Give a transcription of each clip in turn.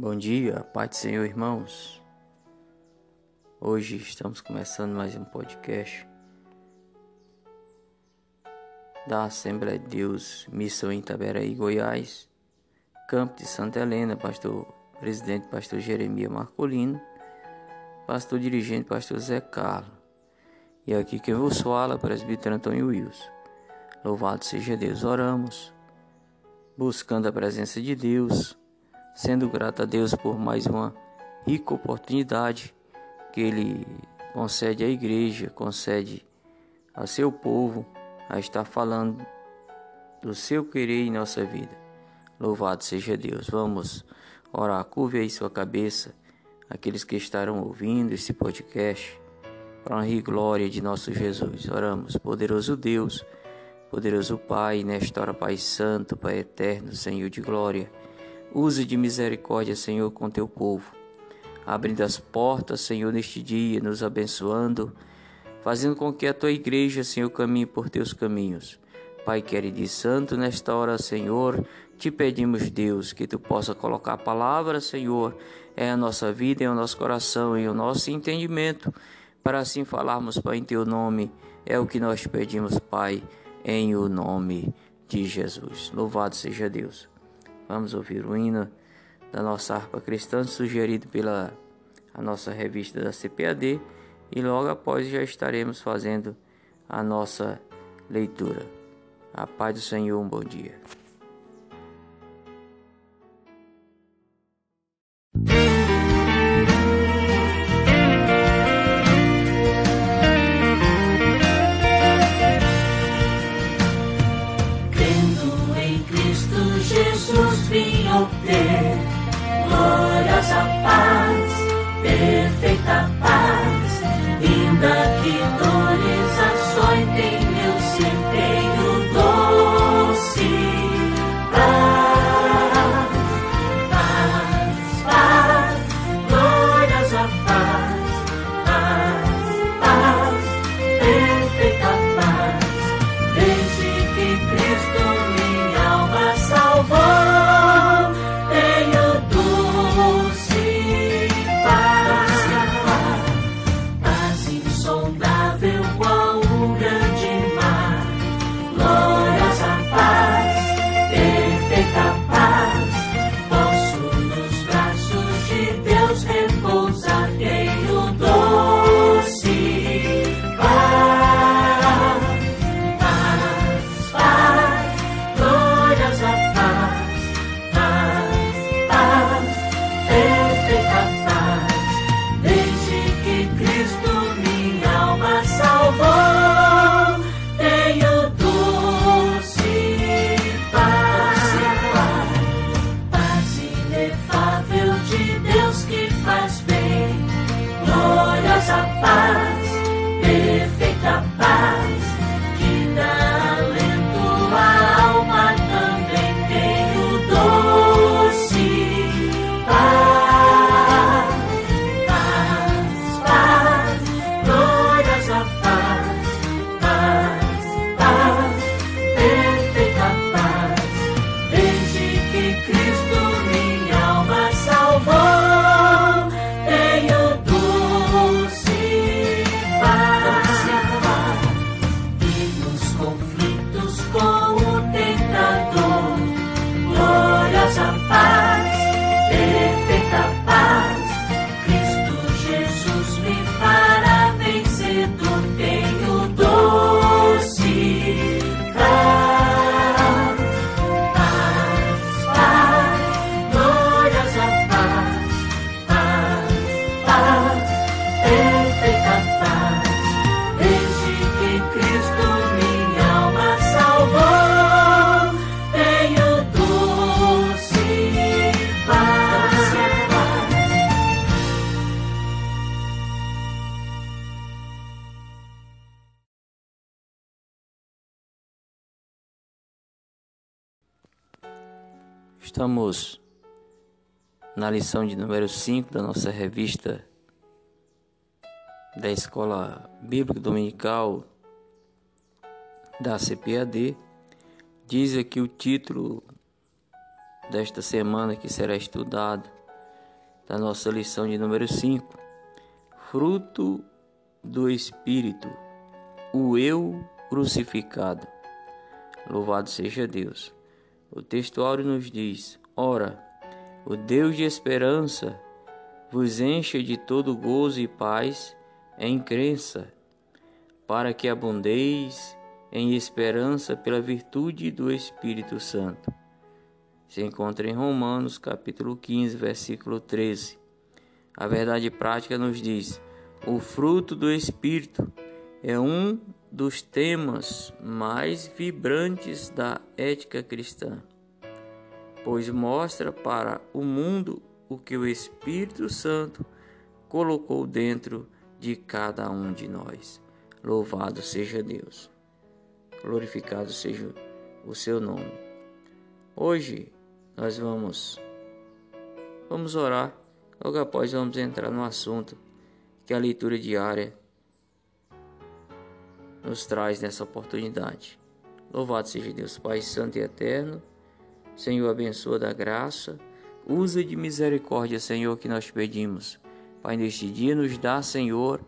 Bom dia, Pai do Senhor, irmãos. Hoje estamos começando mais um podcast da Assembleia de Deus, Missão em Itaberaí, Goiás, Campo de Santa Helena, pastor presidente, pastor Jeremias Marcolino, pastor dirigente, pastor Zé Carlos. E aqui quem vos fala, presbítero Antônio Wilson. Louvado seja Deus, oramos, buscando a presença de Deus sendo grato a Deus por mais uma rica oportunidade que Ele concede à igreja, concede ao seu povo a estar falando do seu querer em nossa vida. Louvado seja Deus. Vamos orar. Curve aí sua cabeça, aqueles que estarão ouvindo esse podcast, para honra e glória de nosso Jesus. Oramos, poderoso Deus, poderoso Pai, nesta hora, Pai Santo, Pai Eterno, Senhor de glória. Use de misericórdia, Senhor, com teu povo, abrindo as portas, Senhor, neste dia, nos abençoando, fazendo com que a tua igreja, Senhor, caminhe por teus caminhos. Pai querido e santo, nesta hora, Senhor, te pedimos, Deus, que tu possa colocar a palavra, Senhor, em a nossa vida, em o nosso coração, em o nosso entendimento, para assim falarmos, Pai, em teu nome. É o que nós pedimos, Pai, em o nome de Jesus. Louvado seja Deus. Vamos ouvir o hino da nossa harpa cristã, sugerido pela a nossa revista da CPAD, e logo após já estaremos fazendo a nossa leitura. A paz do Senhor, um bom dia. Estamos na lição de número 5 da nossa revista da Escola Bíblica Dominical da CPAD. Diz aqui o título desta semana que será estudado: da nossa lição de número 5. Fruto do Espírito, o eu crucificado. Louvado seja Deus. O textuário nos diz: Ora, o Deus de esperança vos encha de todo gozo e paz em crença, para que abundeis em esperança pela virtude do Espírito Santo se encontra em Romanos, capítulo 15, versículo 13. A verdade prática nos diz: o fruto do Espírito é um dos temas mais vibrantes da ética cristã, pois mostra para o mundo o que o Espírito Santo colocou dentro de cada um de nós. Louvado seja Deus, glorificado seja o seu nome. Hoje nós vamos vamos orar. Logo após vamos entrar no assunto que a leitura diária nos traz nessa oportunidade. Louvado seja Deus, Pai Santo e Eterno. Senhor, abençoa da graça. Usa de misericórdia, Senhor, que nós pedimos. Pai, neste dia nos dá, Senhor,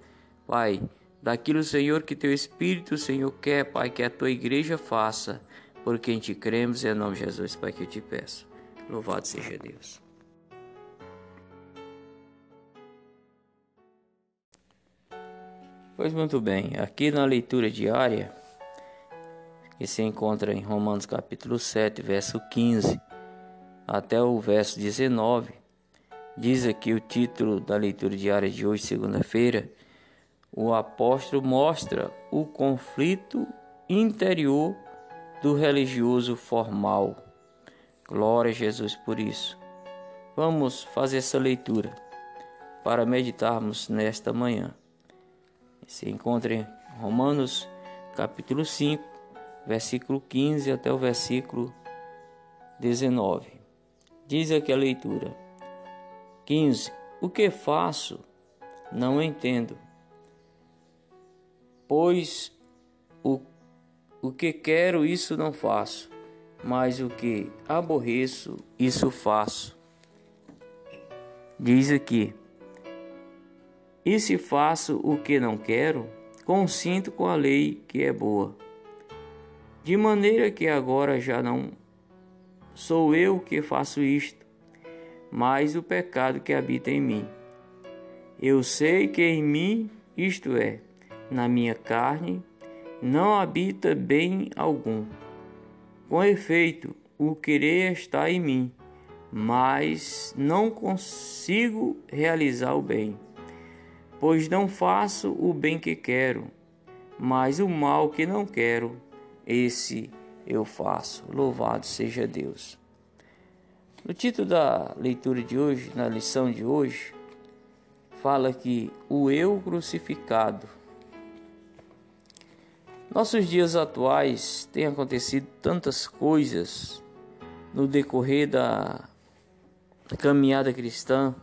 Pai, daquilo, Senhor, que teu Espírito, Senhor, quer, Pai, que a tua igreja faça, por quem te cremos, em nome de Jesus, Pai, que eu te peço. Louvado seja Deus. Pois muito bem, aqui na leitura diária, que se encontra em Romanos capítulo 7, verso 15 até o verso 19, diz aqui o título da leitura diária de hoje, segunda-feira, o apóstolo mostra o conflito interior do religioso formal Glória a Jesus por isso. Vamos fazer essa leitura para meditarmos nesta manhã. Se encontra em Romanos capítulo 5, versículo 15 até o versículo 19. Diz aqui a leitura. 15. O que faço? Não entendo. Pois o, o que quero, isso não faço mas o que aborreço, isso faço. Diz aqui: E se faço o que não quero, consinto com a lei que é boa. De maneira que agora já não sou eu que faço isto, mas o pecado que habita em mim. Eu sei que em mim, isto é, na minha carne, não habita bem algum. Com efeito, o querer está em mim, mas não consigo realizar o bem, pois não faço o bem que quero, mas o mal que não quero, esse eu faço. Louvado seja Deus. No título da leitura de hoje, na lição de hoje, fala que o eu crucificado nossos dias atuais têm acontecido tantas coisas no decorrer da caminhada cristã,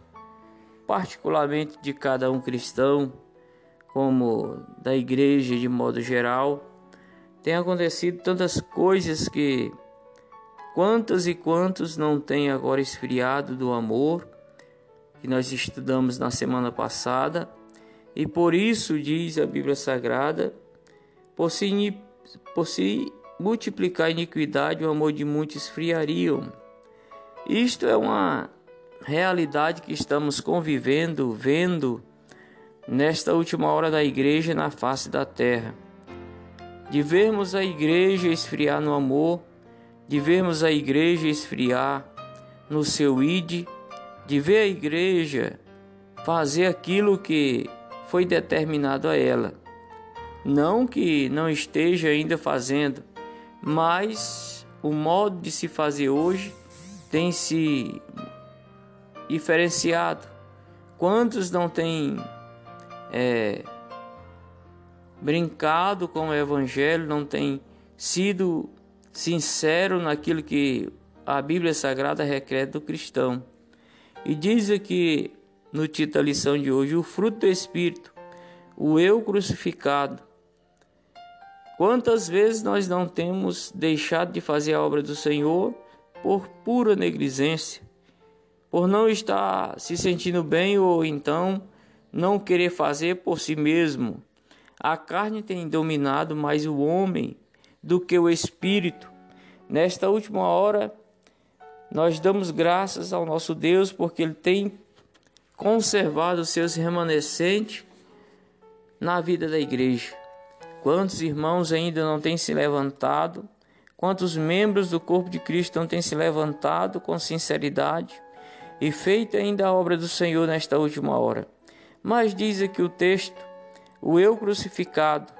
particularmente de cada um cristão, como da igreja de modo geral. Tem acontecido tantas coisas que quantas e quantos não têm agora esfriado do amor que nós estudamos na semana passada, e por isso diz a Bíblia Sagrada por se, por se multiplicar a iniquidade, o amor de muitos esfriariam. Isto é uma realidade que estamos convivendo, vendo nesta última hora da igreja na face da terra. De vermos a igreja esfriar no amor, de vermos a igreja esfriar no seu id, de ver a igreja fazer aquilo que foi determinado a ela. Não que não esteja ainda fazendo, mas o modo de se fazer hoje tem se diferenciado. Quantos não têm é, brincado com o Evangelho, não têm sido sincero naquilo que a Bíblia Sagrada requer do cristão? E diz aqui no título da lição de hoje: o fruto do Espírito, o eu crucificado, Quantas vezes nós não temos deixado de fazer a obra do Senhor por pura negligência, por não estar se sentindo bem ou então não querer fazer por si mesmo. A carne tem dominado mais o homem do que o espírito. Nesta última hora, nós damos graças ao nosso Deus porque Ele tem conservado os seus remanescentes na vida da igreja. Quantos irmãos ainda não têm se levantado? Quantos membros do corpo de Cristo não têm se levantado com sinceridade e feito ainda a obra do Senhor nesta última hora? Mas diz aqui o texto: o eu crucificado,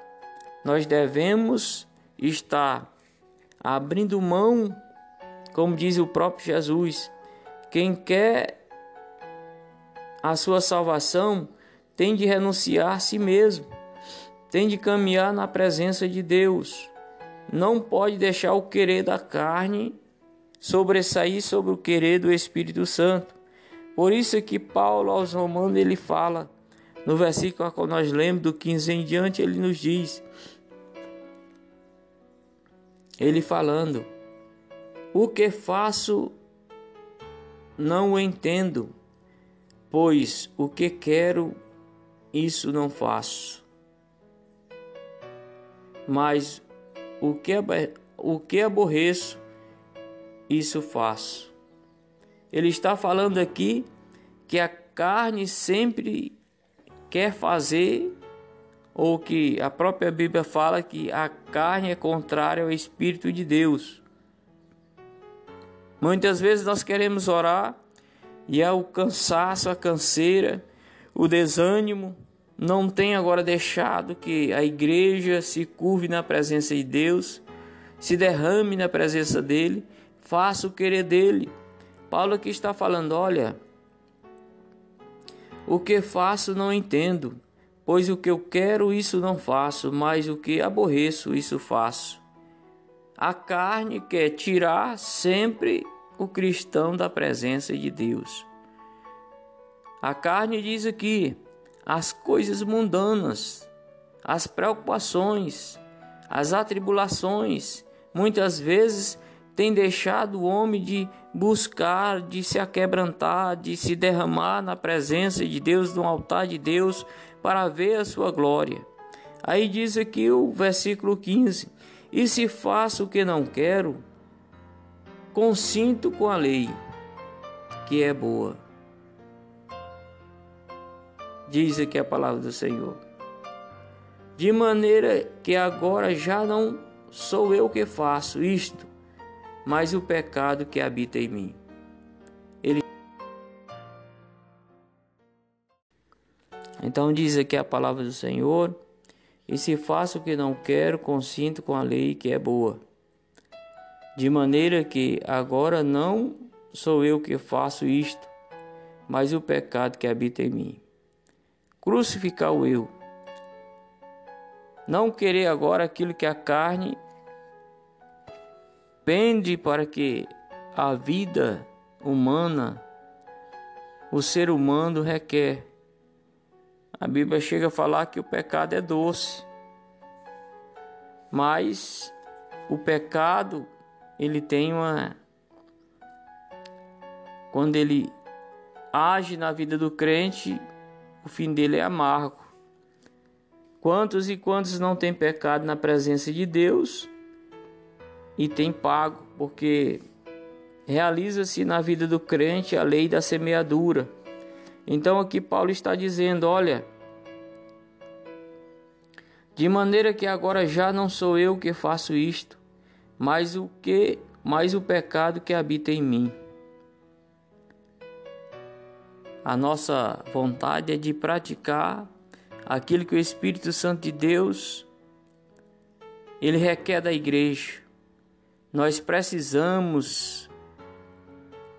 nós devemos estar abrindo mão, como diz o próprio Jesus, quem quer a sua salvação tem de renunciar a si mesmo, tem de caminhar na presença de Deus. Não pode deixar o querer da carne sobressair sobre o querer do Espírito Santo. Por isso é que Paulo aos Romanos ele fala no versículo que nós lemos do 15 em diante, ele nos diz: Ele falando: O que faço não o entendo, pois o que quero, isso não faço. Mas o que, o que aborreço, isso faço. Ele está falando aqui que a carne sempre quer fazer, ou que a própria Bíblia fala que a carne é contrária ao Espírito de Deus. Muitas vezes nós queremos orar e é o cansaço, a canseira, o desânimo não tem agora deixado que a igreja se curve na presença de Deus, se derrame na presença dele, faça o querer dele. Paulo aqui está falando: olha, o que faço não entendo, pois o que eu quero, isso não faço, mas o que aborreço, isso faço. A carne quer tirar sempre o cristão da presença de Deus. A carne diz aqui as coisas mundanas, as preocupações, as atribulações, muitas vezes tem deixado o homem de buscar, de se aquebrantar, de se derramar na presença de Deus, no altar de Deus, para ver a sua glória. Aí diz aqui o versículo 15: E se faço o que não quero, consinto com a lei, que é boa. Diz aqui a palavra do Senhor. De maneira que agora já não sou eu que faço isto, mas o pecado que habita em mim. Ele Então diz aqui a palavra do Senhor: E se faço o que não quero, consinto com a lei que é boa. De maneira que agora não sou eu que faço isto, mas o pecado que habita em mim. Crucificar o eu. Não querer agora aquilo que a carne pende para que a vida humana, o ser humano requer. A Bíblia chega a falar que o pecado é doce, mas o pecado ele tem uma quando ele age na vida do crente, o fim dele é amargo. Quantos e quantos não têm pecado na presença de Deus e tem pago, porque realiza-se na vida do crente a lei da semeadura. Então aqui Paulo está dizendo, olha, de maneira que agora já não sou eu que faço isto, mas o que, mas o pecado que habita em mim. A nossa vontade é de praticar aquilo que o Espírito Santo de Deus ele requer da igreja. Nós precisamos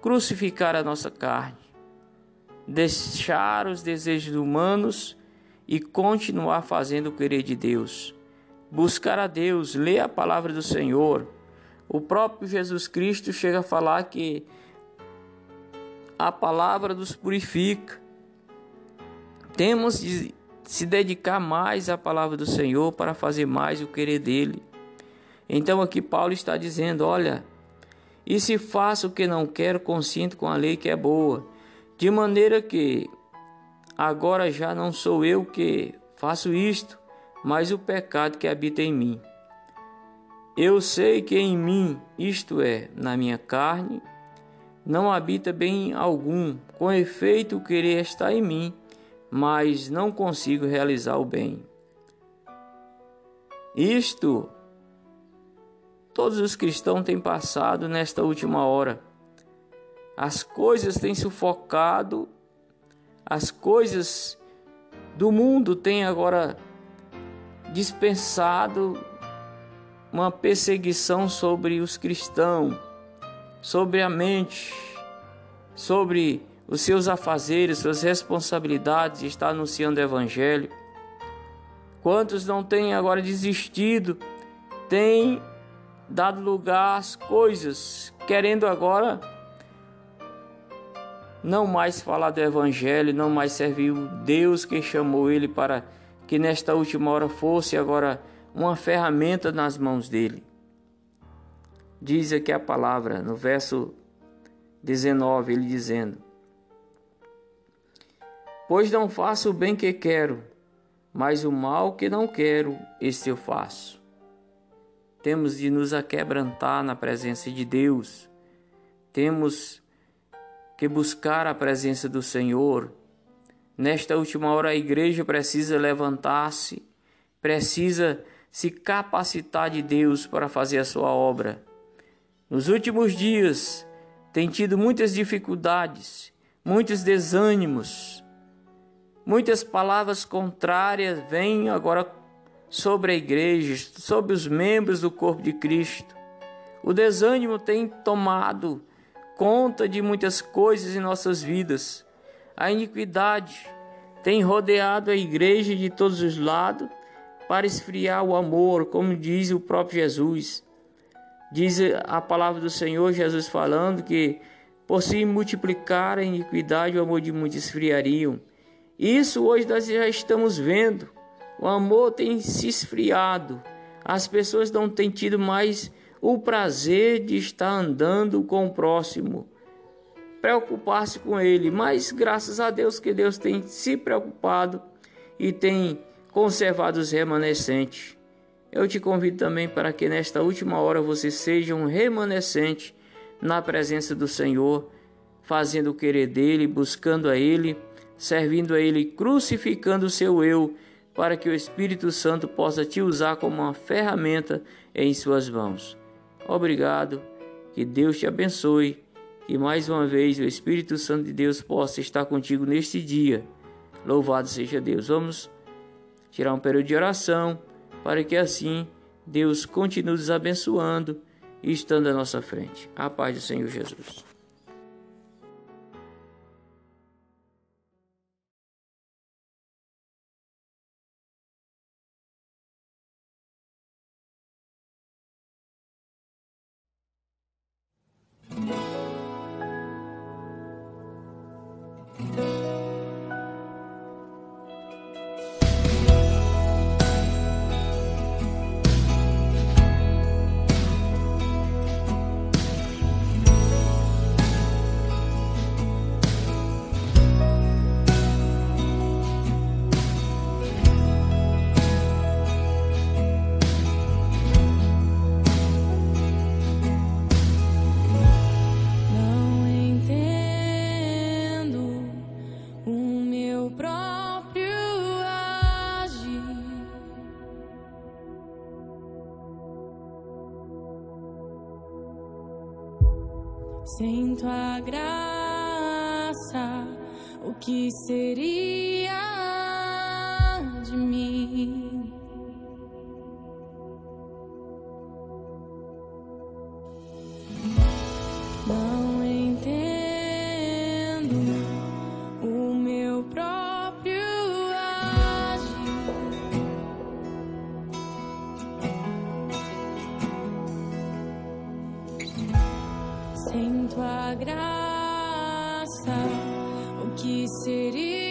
crucificar a nossa carne, deixar os desejos humanos e continuar fazendo o querer de Deus. Buscar a Deus, ler a palavra do Senhor. O próprio Jesus Cristo chega a falar que a palavra nos purifica. Temos de se dedicar mais à palavra do Senhor para fazer mais o querer dele. Então aqui Paulo está dizendo: olha, E se faço o que não quero, consinto com a lei que é boa, de maneira que agora já não sou eu que faço isto, mas o pecado que habita em mim. Eu sei que em mim, isto é, na minha carne, não habita bem algum, com efeito o querer está em mim, mas não consigo realizar o bem. Isto todos os cristãos têm passado nesta última hora. As coisas têm sufocado, as coisas do mundo têm agora dispensado uma perseguição sobre os cristãos, sobre a mente, sobre os seus afazeres, suas responsabilidades, está anunciando o Evangelho. Quantos não têm agora desistido, têm dado lugar às coisas, querendo agora não mais falar do Evangelho, não mais servir o Deus que chamou ele para que nesta última hora fosse agora uma ferramenta nas mãos dele. Diz aqui a palavra no verso 19, ele dizendo: Pois não faço o bem que quero, mas o mal que não quero, este eu faço. Temos de nos aquebrantar na presença de Deus. Temos que buscar a presença do Senhor. Nesta última hora, a igreja precisa levantar-se, precisa se capacitar de Deus para fazer a sua obra. Nos últimos dias, tem tido muitas dificuldades, muitos desânimos, muitas palavras contrárias vêm agora sobre a igreja, sobre os membros do corpo de Cristo. O desânimo tem tomado conta de muitas coisas em nossas vidas. A iniquidade tem rodeado a igreja de todos os lados para esfriar o amor, como diz o próprio Jesus. Diz a palavra do Senhor, Jesus falando que por se multiplicar a iniquidade, o amor de muitos esfriariam. Isso hoje nós já estamos vendo. O amor tem se esfriado. As pessoas não têm tido mais o prazer de estar andando com o próximo, preocupar-se com ele. Mas graças a Deus que Deus tem se preocupado e tem conservado os remanescentes. Eu te convido também para que nesta última hora você seja um remanescente na presença do Senhor, fazendo o querer dele, buscando a ele, servindo a ele, crucificando o seu eu, para que o Espírito Santo possa te usar como uma ferramenta em suas mãos. Obrigado, que Deus te abençoe, que mais uma vez o Espírito Santo de Deus possa estar contigo neste dia. Louvado seja Deus. Vamos tirar um período de oração, para que assim Deus continue nos abençoando e estando à nossa frente. A paz do Senhor Jesus. Sem tua graça, o que seria de mim? Que seria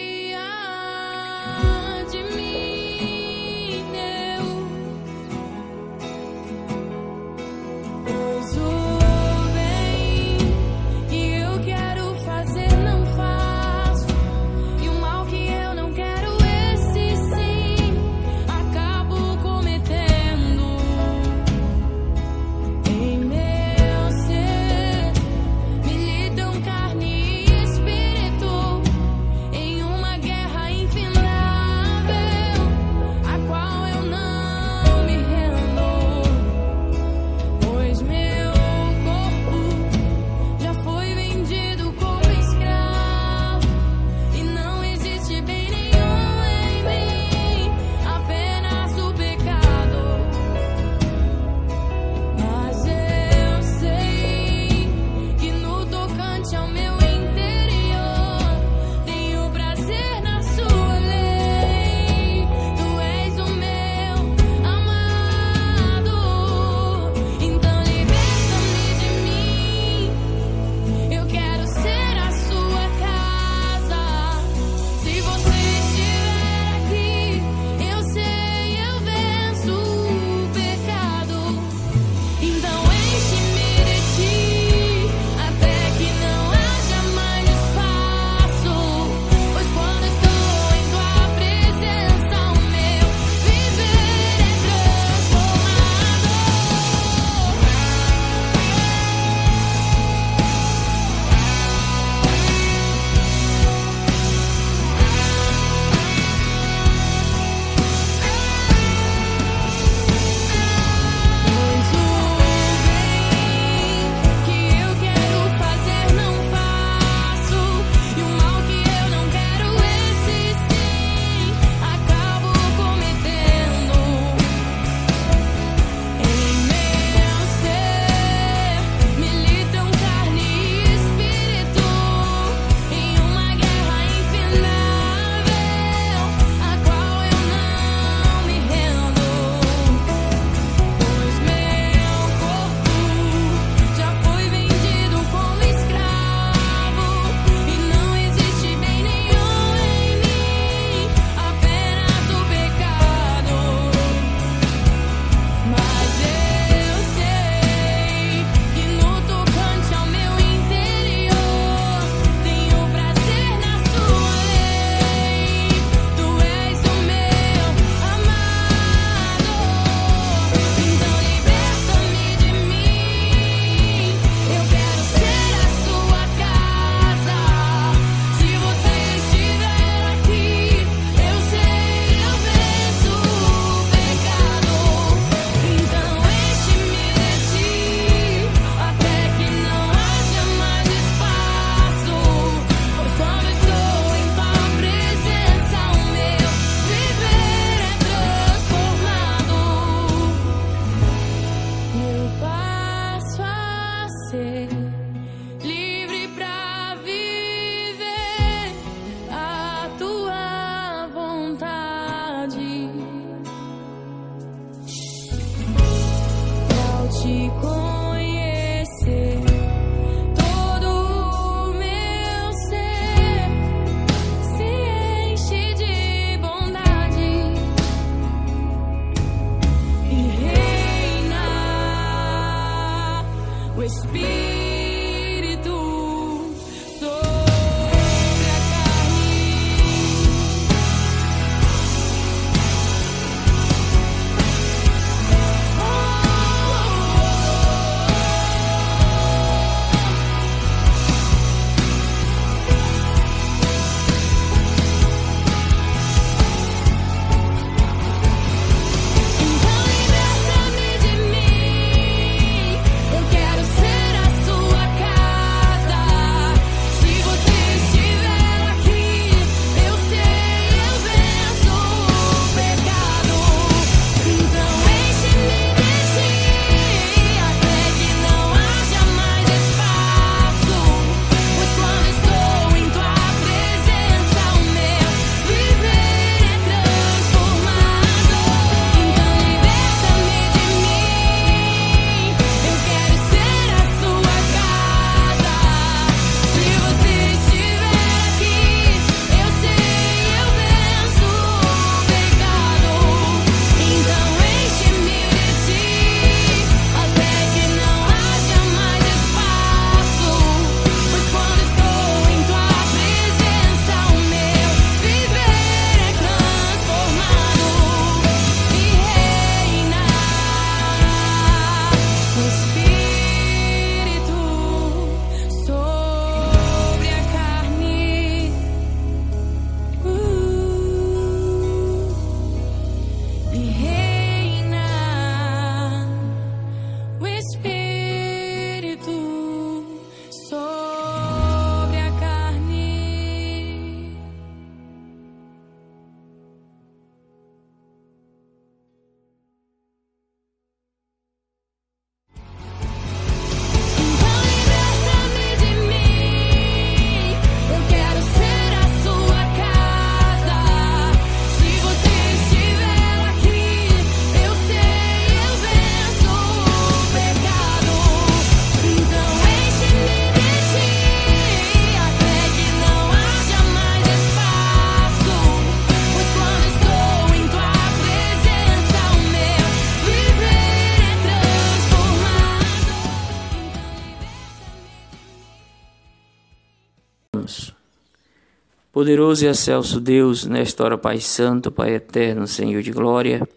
Poderoso e excelso Deus, nesta hora, Pai Santo, Pai Eterno, Senhor de Glória.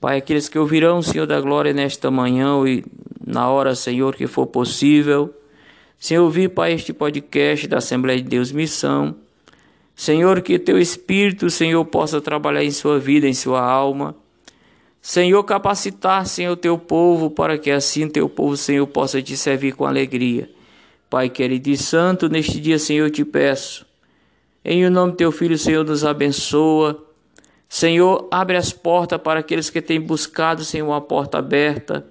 Pai, aqueles que ouvirão, Senhor da Glória, nesta manhã e na hora, Senhor, que for possível. Senhor, ouvir, Pai, este podcast da Assembleia de Deus Missão. Senhor, que teu Espírito, Senhor, possa trabalhar em sua vida, em sua alma. Senhor, capacitar, Senhor, teu povo, para que assim teu povo, Senhor, possa te servir com alegria. Pai querido e santo, neste dia, Senhor, eu te peço em o nome do teu filho, Senhor, nos abençoa. Senhor, abre as portas para aqueles que têm buscado, Senhor, uma porta aberta.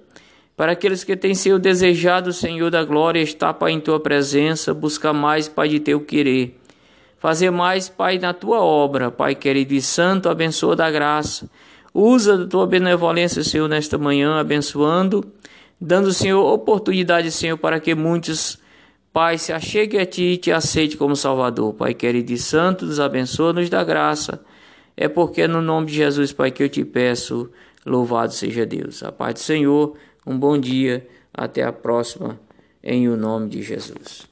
Para aqueles que têm, Senhor, desejado, Senhor da glória, estar, Pai, em tua presença, buscar mais, Pai, de teu querer. Fazer mais, Pai, na tua obra, Pai querido e santo, abençoa da graça. Usa da tua benevolência, Senhor, nesta manhã, abençoando, dando, Senhor, oportunidade, Senhor, para que muitos Pai, se achegue a Ti e te aceite como Salvador. Pai querido e santo, nos abençoa, nos dá graça. É porque no nome de Jesus, Pai, que eu te peço. Louvado seja Deus. A paz do Senhor, um bom dia, até a próxima, em o nome de Jesus.